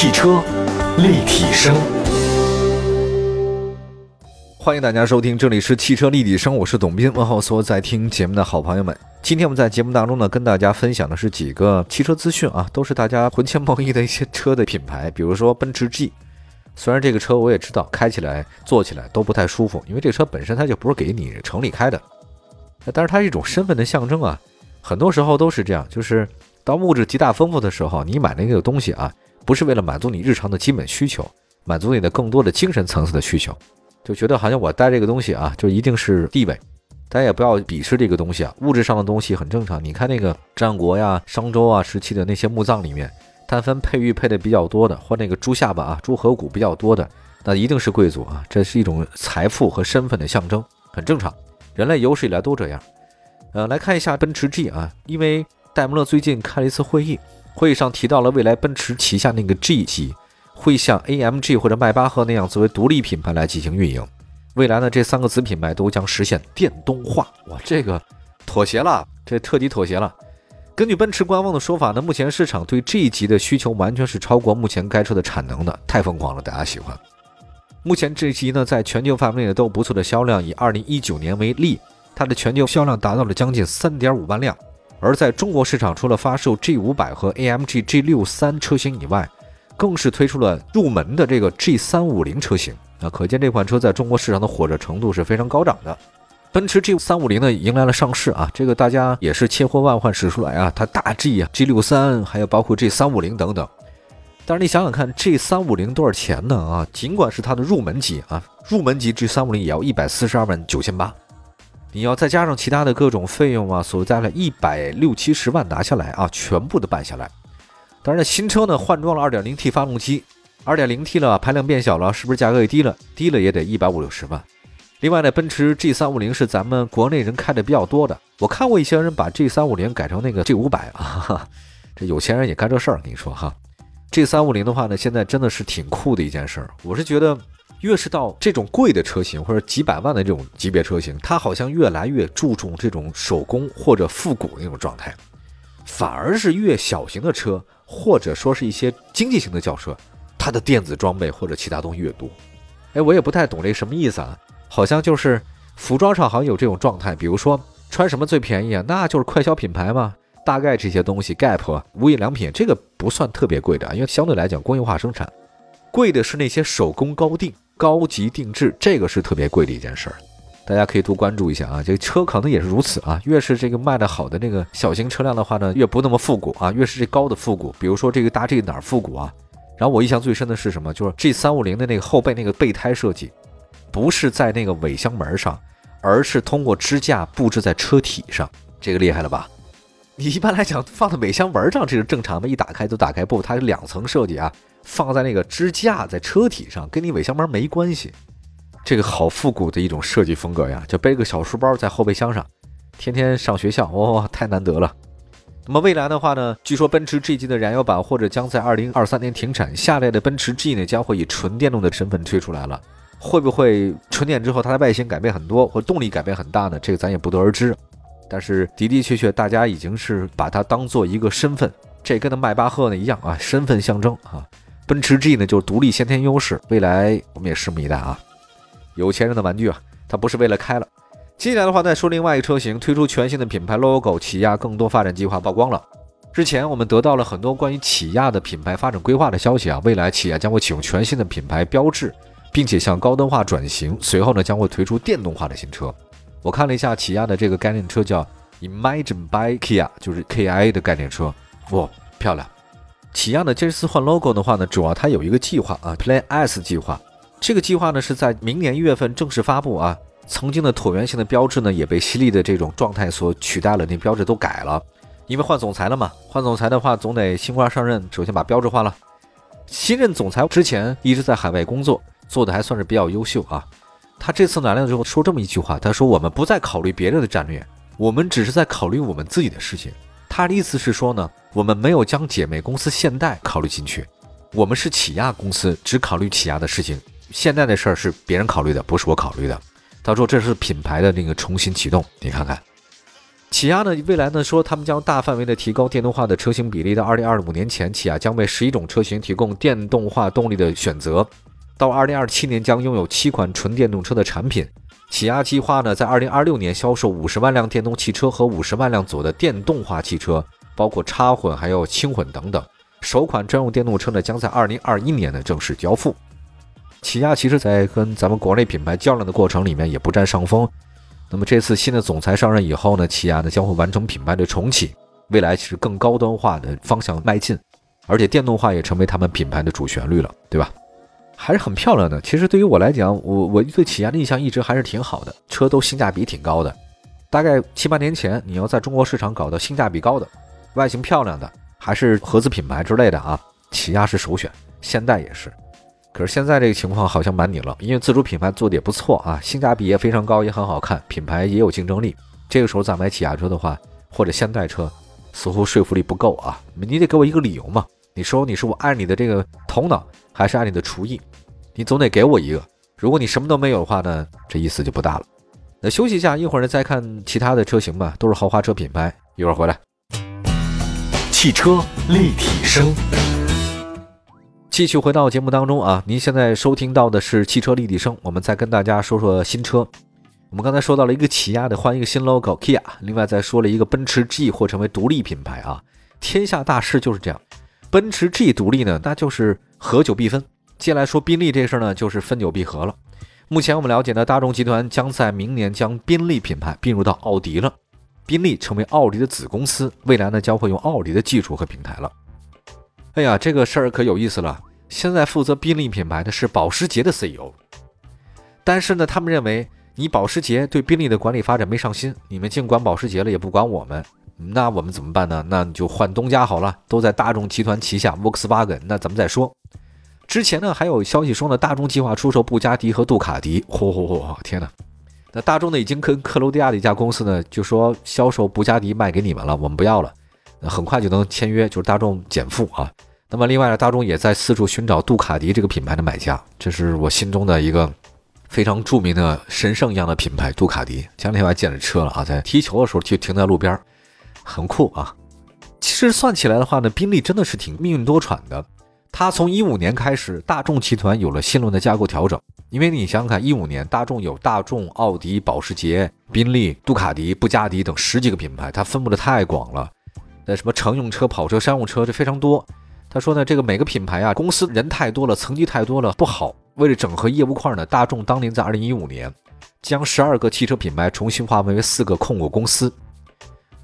汽车立体声，欢迎大家收听，这里是汽车立体声，我是董斌，问候所有在听节目的好朋友们。今天我们在节目当中呢，跟大家分享的是几个汽车资讯啊，都是大家魂牵梦萦的一些车的品牌，比如说奔驰 G。虽然这个车我也知道，开起来、坐起来都不太舒服，因为这车本身它就不是给你城里开的，但是它是一种身份的象征啊。很多时候都是这样，就是当物质极大丰富的时候，你买那个东西啊，不是为了满足你日常的基本需求，满足你的更多的精神层次的需求，就觉得好像我带这个东西啊，就一定是地位。大家也不要鄙视这个东西啊，物质上的东西很正常。你看那个战国呀、商周啊时期的那些墓葬里面。但凡配玉配的比较多的，或那个猪下巴啊、猪颌骨比较多的，那一定是贵族啊！这是一种财富和身份的象征，很正常。人类有史以来都这样。呃，来看一下奔驰 G 啊，因为戴姆勒最近开了一次会议，会议上提到了未来奔驰旗下那个 G 级会像 AMG 或者迈巴赫那样作为独立品牌来进行运营。未来呢，这三个子品牌都将实现电动化。哇，这个妥协了，这彻底妥协了。根据奔驰官方的说法呢，目前市场对这一级的需求完全是超过目前该车的产能的，太疯狂了，大家喜欢。目前这一级呢，在全球范围内都有不错的销量，以二零一九年为例，它的全球销量达到了将近三点五万辆。而在中国市场，除了发售 G 五百和 AMG G 六三车型以外，更是推出了入门的这个 G 三五零车型。那可见这款车在中国市场的火热程度是非常高涨的。奔驰 G 三五零呢迎来了上市啊，这个大家也是千呼万唤始出来啊，它大 G 啊，G 六三，还有包括 G 三五零等等。但是你想想看，G 三五零多少钱呢啊？尽管是它的入门级啊，入门级 G 三五零也要一百四十二万九千八，你要再加上其他的各种费用啊，所在了一百六七十万拿下来啊，全部的办下来。当然，新车呢换装了二点零 T 发动机，二点零 T 了，排量变小了，是不是价格也低了？低了也得一百五六十万。另外呢，奔驰 G 三五零是咱们国内人开的比较多的。我看过一些人把 G 三五零改成那个 G 五百 啊，这有钱人也干这事儿。跟你说哈，G 三五零的话呢，现在真的是挺酷的一件事儿。我是觉得，越是到这种贵的车型或者几百万的这种级别车型，它好像越来越注重这种手工或者复古那种状态，反而是越小型的车或者说是一些经济型的轿车，它的电子装备或者其他东西越多。哎，我也不太懂这什么意思啊。好像就是服装上好像有这种状态，比如说穿什么最便宜啊？那就是快消品牌嘛。大概这些东西，Gap、无印良品这个不算特别贵的，因为相对来讲工业化生产，贵的是那些手工高定、高级定制，这个是特别贵的一件事儿。大家可以多关注一下啊。这个车可能也是如此啊。越是这个卖的好的那个小型车辆的话呢，越不那么复古啊。越是这高的复古，比如说这个大 G 哪儿复古啊？然后我印象最深的是什么？就是 G 三五零的那个后背那个备胎设计。不是在那个尾箱门上，而是通过支架布置在车体上，这个厉害了吧？你一般来讲放在尾箱门上，这是正常的，一打开就打开。不，它是两层设计啊，放在那个支架在车体上，跟你尾箱门没关系。这个好复古的一种设计风格呀，就背个小书包在后备箱上，天天上学校，哇，太难得了。那么未来的话呢，据说奔驰 G 级的燃油版或者将在二零二三年停产，下列的奔驰 G 呢将会以纯电动的身份推出来了。会不会纯电之后它的外形改变很多，或动力改变很大呢？这个咱也不得而知。但是的的确确，大家已经是把它当做一个身份，这跟那迈巴赫呢一样啊，身份象征啊。奔驰 G 呢就是独立先天优势，未来我们也拭目以待啊。有钱人的玩具啊，它不是为了开了。接下来的话再说另外一个车型，推出全新的品牌 logo，起亚更多发展计划曝光了。之前我们得到了很多关于起亚的品牌发展规划的消息啊，未来起亚将会启用全新的品牌标志。并且向高端化转型，随后呢将会推出电动化的新车。我看了一下起亚的这个概念车，叫 Imagine by Kia，就是 KIA 的概念车，哇，漂亮！起亚呢这次换 logo 的话呢，主要它有一个计划啊，Plan S 计划。这个计划呢是在明年一月份正式发布啊。曾经的椭圆形的标志呢也被犀利的这种状态所取代了，那标志都改了，因为换总裁了嘛。换总裁的话，总得新官上任，首先把标志换了。新任总裁之前一直在海外工作。做的还算是比较优秀啊！他这次来了之后说这么一句话，他说：“我们不再考虑别人的战略，我们只是在考虑我们自己的事情。”他的意思是说呢，我们没有将姐妹公司现代考虑进去，我们是起亚公司，只考虑起亚的事情，现代的事儿是别人考虑的，不是我考虑的。他说这是品牌的那个重新启动，你看看，起亚呢，未来呢说他们将大范围的提高电动化的车型比例，到二零二五年前，起亚将为十一种车型提供电动化动力的选择。到二零二七年将拥有七款纯电动车的产品。起亚计划呢，在二零二六年销售五十万辆电动汽车和五十万辆左右的电动化汽车，包括插混还有轻混等等。首款专用电动车呢，将在二零二一年呢正式交付。起亚其实在跟咱们国内品牌较量的过程里面也不占上风。那么这次新的总裁上任以后呢，起亚呢将会完成品牌的重启，未来是更高端化的方向迈进，而且电动化也成为他们品牌的主旋律了，对吧？还是很漂亮的。其实对于我来讲，我我对起亚的印象一直还是挺好的，车都性价比挺高的。大概七八年前，你要在中国市场搞到性价比高的、外形漂亮的，还是合资品牌之类的啊，起亚是首选，现代也是。可是现在这个情况好像瞒你了，因为自主品牌做的也不错啊，性价比也非常高，也很好看，品牌也有竞争力。这个时候再买起亚车的话，或者现代车，似乎说服力不够啊。你得给我一个理由嘛。你说你是我爱你的这个头脑，还是爱你的厨艺？你总得给我一个。如果你什么都没有的话呢，这意思就不大了。那休息一下，一会儿呢再看其他的车型吧，都是豪华车品牌。一会儿回来。汽车立体声，继续回到节目当中啊。您现在收听到的是汽车立体声，我们再跟大家说说新车。我们刚才说到了一个起亚的换一个新 logo，Kia，另外再说了一个奔驰 G 或成为独立品牌啊。天下大势就是这样。奔驰 G 独立呢，那就是合久必分。接下来说宾利这事儿呢，就是分久必合了。目前我们了解呢，大众集团将在明年将宾利品牌并入到奥迪了，宾利成为奥迪的子公司，未来呢将会用奥迪的技术和平台了。哎呀，这个事儿可有意思了。现在负责宾利品牌的是保时捷的 CEO，但是呢，他们认为你保时捷对宾利的管理发展没上心，你们尽管保时捷了，也不管我们。那我们怎么办呢？那你就换东家好了，都在大众集团旗下，Volkswagen。那咱们再说。之前呢，还有消息说呢，大众计划出售布加迪和杜卡迪。嚯嚯嚯！天哪！那大众呢，已经跟克罗地亚的一家公司呢，就说销售布加迪卖给你们了，我们不要了。那很快就能签约，就是大众减负啊。那么另外呢，大众也在四处寻找杜卡迪这个品牌的买家。这是我心中的一个非常著名的神圣一样的品牌——杜卡迪。前两天我还见着车了啊，在踢球的时候就停在路边儿。很酷啊！其实算起来的话呢，宾利真的是挺命运多舛的。它从一五年开始，大众集团有了新轮的架构调整。因为你想想看，一五年大众有大众、奥迪、保时捷、宾利、杜卡迪、布加迪等十几个品牌，它分布的太广了。那什么乘用车、跑车、商用车，这非常多。他说呢，这个每个品牌啊，公司人太多了，层级太多了，不好。为了整合业务块呢，大众当年在二零一五年将十二个汽车品牌重新划分为四个控股公司。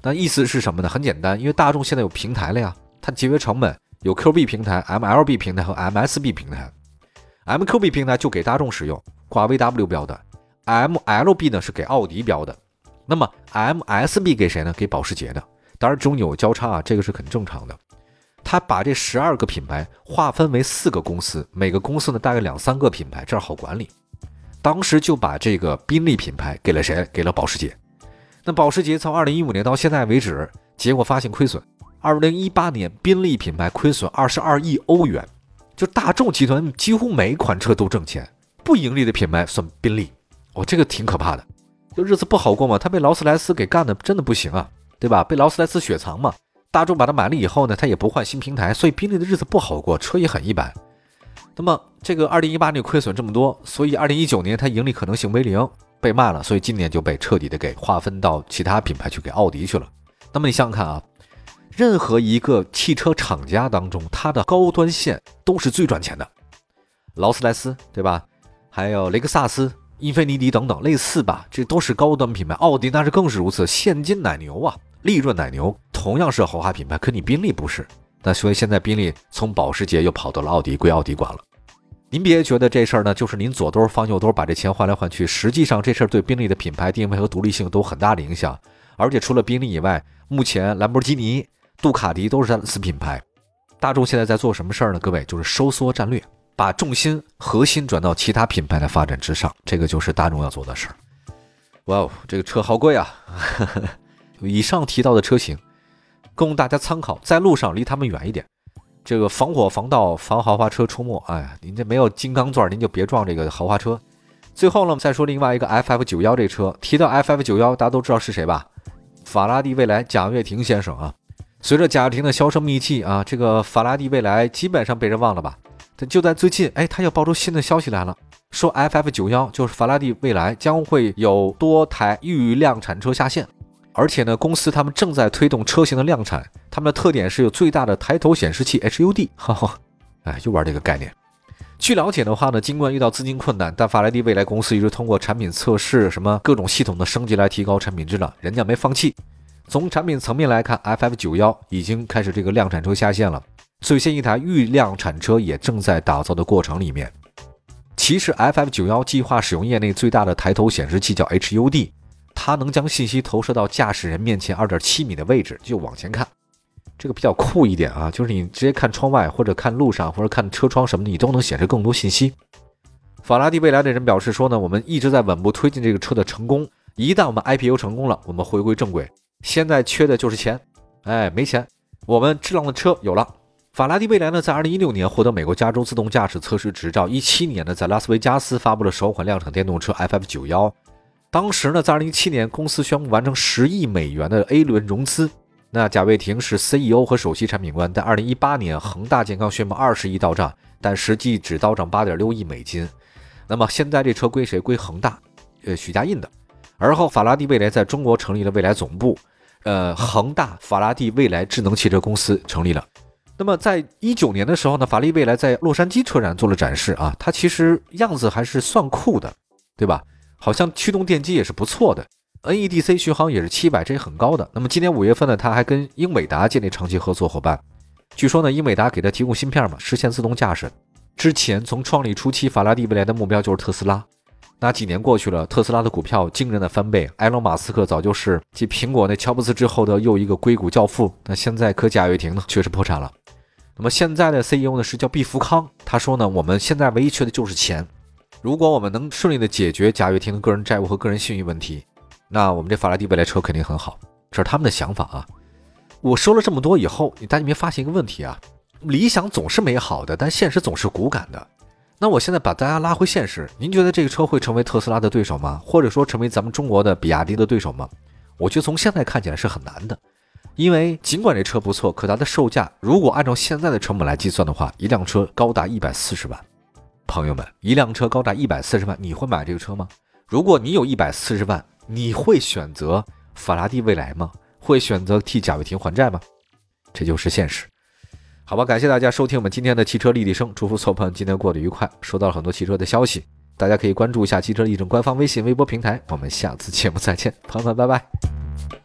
那意思是什么呢？很简单，因为大众现在有平台了呀，它节约成本，有 Q B 平台、M L B 平台和 M S B 平台。M Q B 平台就给大众使用，挂 V W 标的；M L B 呢是给奥迪标的。那么 M S B 给谁呢？给保时捷的。当然中有交叉啊，这个是很正常的。他把这十二个品牌划分为四个公司，每个公司呢大概两三个品牌，这样好管理。当时就把这个宾利品牌给了谁？给了保时捷。那保时捷从二零一五年到现在为止，结果发现亏损。二零一八年，宾利品牌亏损二十二亿欧元，就大众集团几乎每款车都挣钱，不盈利的品牌算宾利。哦，这个挺可怕的，就日子不好过嘛。他被劳斯莱斯给干的真的不行啊，对吧？被劳斯莱斯雪藏嘛。大众把它买了以后呢，他也不换新平台，所以宾利的日子不好过，车也很一般。那么这个二零一八年亏损这么多，所以二零一九年它盈利可能性为零。被卖了，所以今年就被彻底的给划分到其他品牌去，给奥迪去了。那么你想想看啊，任何一个汽车厂家当中，它的高端线都是最赚钱的。劳斯莱斯对吧？还有雷克萨斯、英菲尼迪等等类似吧，这都是高端品牌。奥迪那是更是如此，现金奶牛啊，利润奶牛，同样是豪华品牌。可你宾利不是，那所以现在宾利从保时捷又跑到了奥迪，归奥迪管了。您别觉得这事儿呢，就是您左兜放右兜，把这钱换来换去。实际上，这事儿对宾利的品牌定位和独立性都很大的影响。而且除了宾利以外，目前兰博基尼、杜卡迪都是它的子品牌。大众现在在做什么事儿呢？各位，就是收缩战略，把重心核心转到其他品牌的发展之上。这个就是大众要做的事儿。哇哦，这个车好贵啊！以上提到的车型，供大家参考，在路上离他们远一点。这个防火防盗防豪华车出没，哎呀，您这没有金刚钻，您就别撞这个豪华车。最后呢，再说另外一个 FF 九幺这车，提到 FF 九幺，大家都知道是谁吧？法拉第未来贾跃亭先生啊。随着贾跃亭的销声匿迹啊，这个法拉第未来基本上被人忘了吧？但就在最近，哎，他又爆出新的消息来了，说 FF 九幺就是法拉第未来将会有多台预量产车下线，而且呢，公司他们正在推动车型的量产，他们的特点是有最大的抬头显示器 HUD，哈哈，哎，又玩这个概念。据了解的话呢，尽管遇到资金困难，但法拉第未来公司一直通过产品测试、什么各种系统的升级来提高产品质量，人家没放弃。从产品层面来看，FF 九幺已经开始这个量产车下线了，最新一台预量产车也正在打造的过程里面。其实，FF 九幺计划使用业内最大的抬头显示器，叫 HUD，它能将信息投射到驾驶人面前二点七米的位置就往前看，这个比较酷一点啊，就是你直接看窗外或者看路上或者看车窗什么的，你都能显示更多信息。法拉第未来的人表示说呢，我们一直在稳步推进这个车的成功，一旦我们 IPO 成功了，我们回归正轨。现在缺的就是钱，哎，没钱，我们质量的车有了。法拉第未来呢，在二零一六年获得美国加州自动驾驶测试执照，一七年呢，在拉斯维加斯发布了首款量产电动车 FF 九幺。当时呢，在二零一七年，公司宣布完成十亿美元的 A 轮融资。那贾跃亭是 CEO 和首席产品官。在二零一八年，恒大健康宣布二十亿到账，但实际只到账八点六亿美金。那么现在这车归谁？归恒大，呃，许家印的。而后，法拉第未来在中国成立了未来总部。呃，恒大法拉第未来智能汽车公司成立了。那么，在一九年的时候呢，法拉第未来在洛杉矶车展做了展示啊，它其实样子还是算酷的，对吧？好像驱动电机也是不错的，NEDC 续航也是七百，这也很高的。那么今年五月份呢，他还跟英伟达建立长期合作伙伴。据说呢，英伟达给他提供芯片嘛，实现自动驾驶。之前从创立初期，法拉第未来的目标就是特斯拉。那几年过去了，特斯拉的股票惊人的翻倍。埃隆·马斯克早就是继苹果那乔布斯之后的又一个硅谷教父。那现在可贾跃亭呢，确实破产了。那么现在的 CEO 呢是叫毕福康，他说呢，我们现在唯一缺的就是钱。如果我们能顺利的解决贾跃亭的个人债务和个人信誉问题，那我们这法拉第未来车肯定很好。这是他们的想法啊。我说了这么多以后，你大家没发现一个问题啊？理想总是美好的，但现实总是骨感的。那我现在把大家拉回现实，您觉得这个车会成为特斯拉的对手吗？或者说成为咱们中国的比亚迪的对手吗？我觉得从现在看起来是很难的，因为尽管这车不错，可它的售价如果按照现在的成本来计算的话，一辆车高达一百四十万。朋友们，一辆车高达一百四十万，你会买这个车吗？如果你有一百四十万，你会选择法拉第未来吗？会选择替贾跃亭还债吗？这就是现实。好吧，感谢大家收听我们今天的汽车立体声，祝福所有朋友今天过得愉快。收到了很多汽车的消息，大家可以关注一下汽车立正官方微信、微博平台。我们下次节目再见，朋友们，拜拜。